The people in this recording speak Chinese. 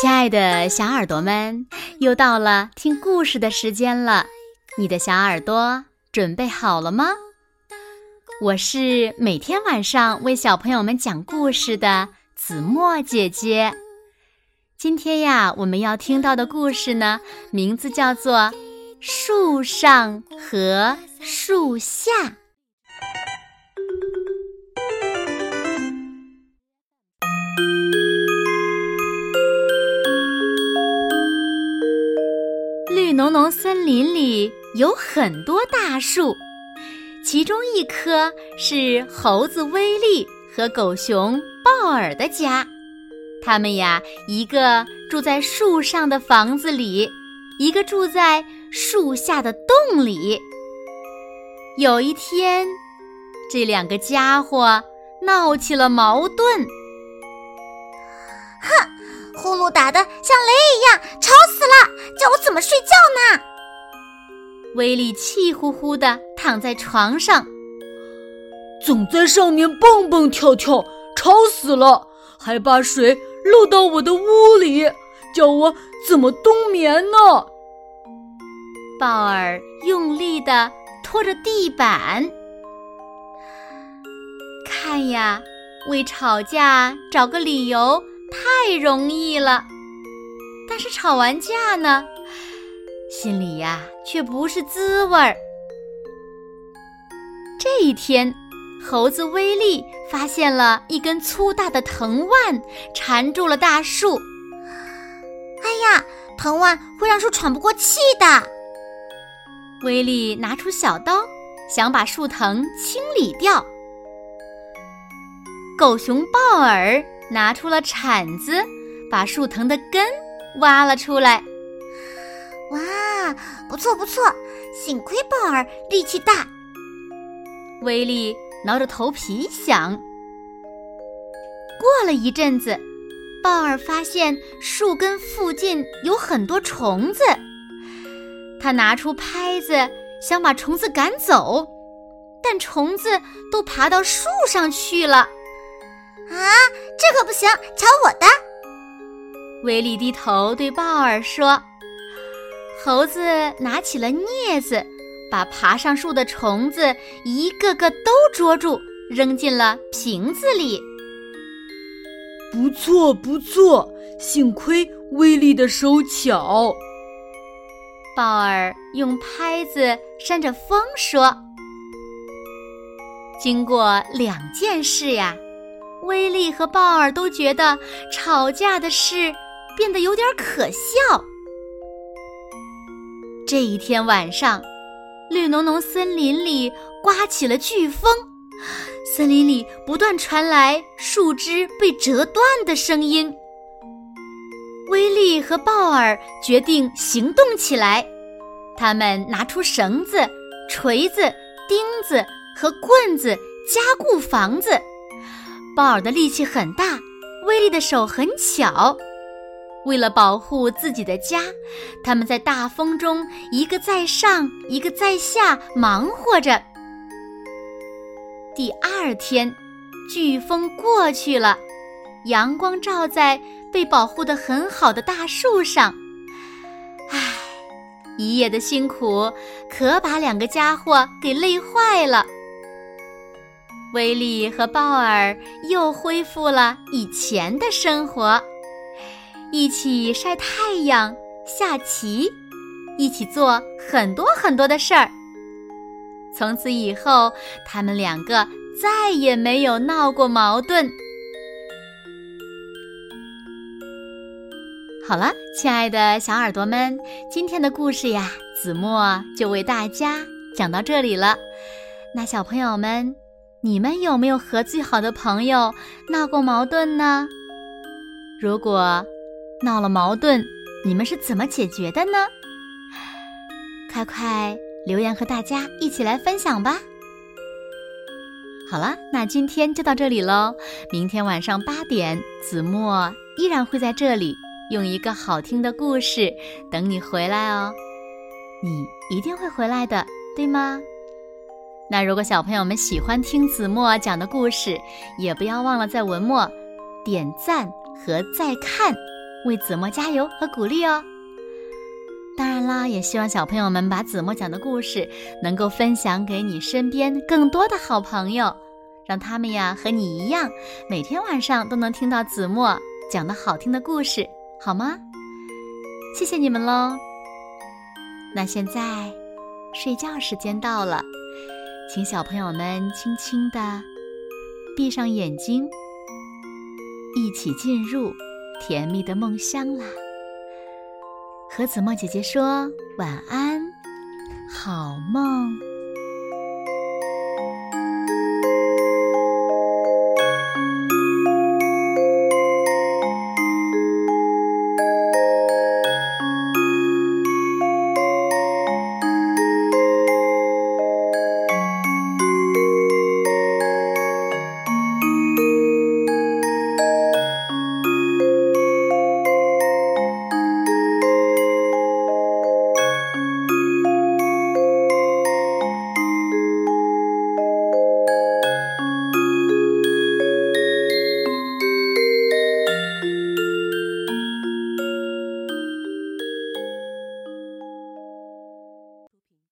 亲爱的小耳朵们，又到了听故事的时间了。你的小耳朵准备好了吗？我是每天晚上为小朋友们讲故事的子墨姐姐。今天呀，我们要听到的故事呢，名字叫做《树上和树下》。绿浓浓森林里有很多大树，其中一棵是猴子威利和狗熊鲍尔的家。他们呀，一个住在树上的房子里，一个住在树下的洞里。有一天，这两个家伙闹起了矛盾。呼噜打的像雷一样，吵死了！叫我怎么睡觉呢？威力气呼呼地躺在床上，总在上面蹦蹦跳跳，吵死了！还把水漏到我的屋里，叫我怎么冬眠呢？鲍尔用力地拖着地板，看呀，为吵架找个理由。太容易了，但是吵完架呢，心里呀却不是滋味儿。这一天，猴子威力发现了一根粗大的藤蔓缠住了大树。哎呀，藤蔓会让树喘不过气的。威力拿出小刀，想把树藤清理掉。狗熊鲍尔。拿出了铲子，把树藤的根挖了出来。哇，不错不错，幸亏鲍尔力气大。威力挠着头皮想。过了一阵子，鲍尔发现树根附近有很多虫子，他拿出拍子想把虫子赶走，但虫子都爬到树上去了。啊，这可不行！瞧我的！威力低头对鲍尔说：“猴子拿起了镊子，把爬上树的虫子一个个都捉住，扔进了瓶子里。不错，不错，幸亏威力的手巧。”鲍尔用拍子扇着风说：“经过两件事呀。”威利和鲍尔都觉得吵架的事变得有点可笑。这一天晚上，绿浓浓森林里刮起了飓风，森林里不断传来树枝被折断的声音。威利和鲍尔决定行动起来，他们拿出绳子、锤子、钉子和棍子加固房子。鲍尔的力气很大，威利的手很巧。为了保护自己的家，他们在大风中一个在上，一个在下，忙活着。第二天，飓风过去了，阳光照在被保护的很好的大树上。唉，一夜的辛苦可把两个家伙给累坏了。威利和鲍尔又恢复了以前的生活，一起晒太阳、下棋，一起做很多很多的事儿。从此以后，他们两个再也没有闹过矛盾。好了，亲爱的小耳朵们，今天的故事呀，子墨就为大家讲到这里了。那小朋友们。你们有没有和最好的朋友闹过矛盾呢？如果闹了矛盾，你们是怎么解决的呢？快快留言和大家一起来分享吧！好了，那今天就到这里喽。明天晚上八点，子墨依然会在这里，用一个好听的故事等你回来哦。你一定会回来的，对吗？那如果小朋友们喜欢听子墨讲的故事，也不要忘了在文末点赞和再看。为子墨加油和鼓励哦。当然啦，也希望小朋友们把子墨讲的故事能够分享给你身边更多的好朋友，让他们呀和你一样，每天晚上都能听到子墨讲的好听的故事，好吗？谢谢你们喽。那现在睡觉时间到了，请小朋友们轻轻的闭上眼睛，一起进入甜蜜的梦乡啦。和子墨姐姐说晚安，好梦。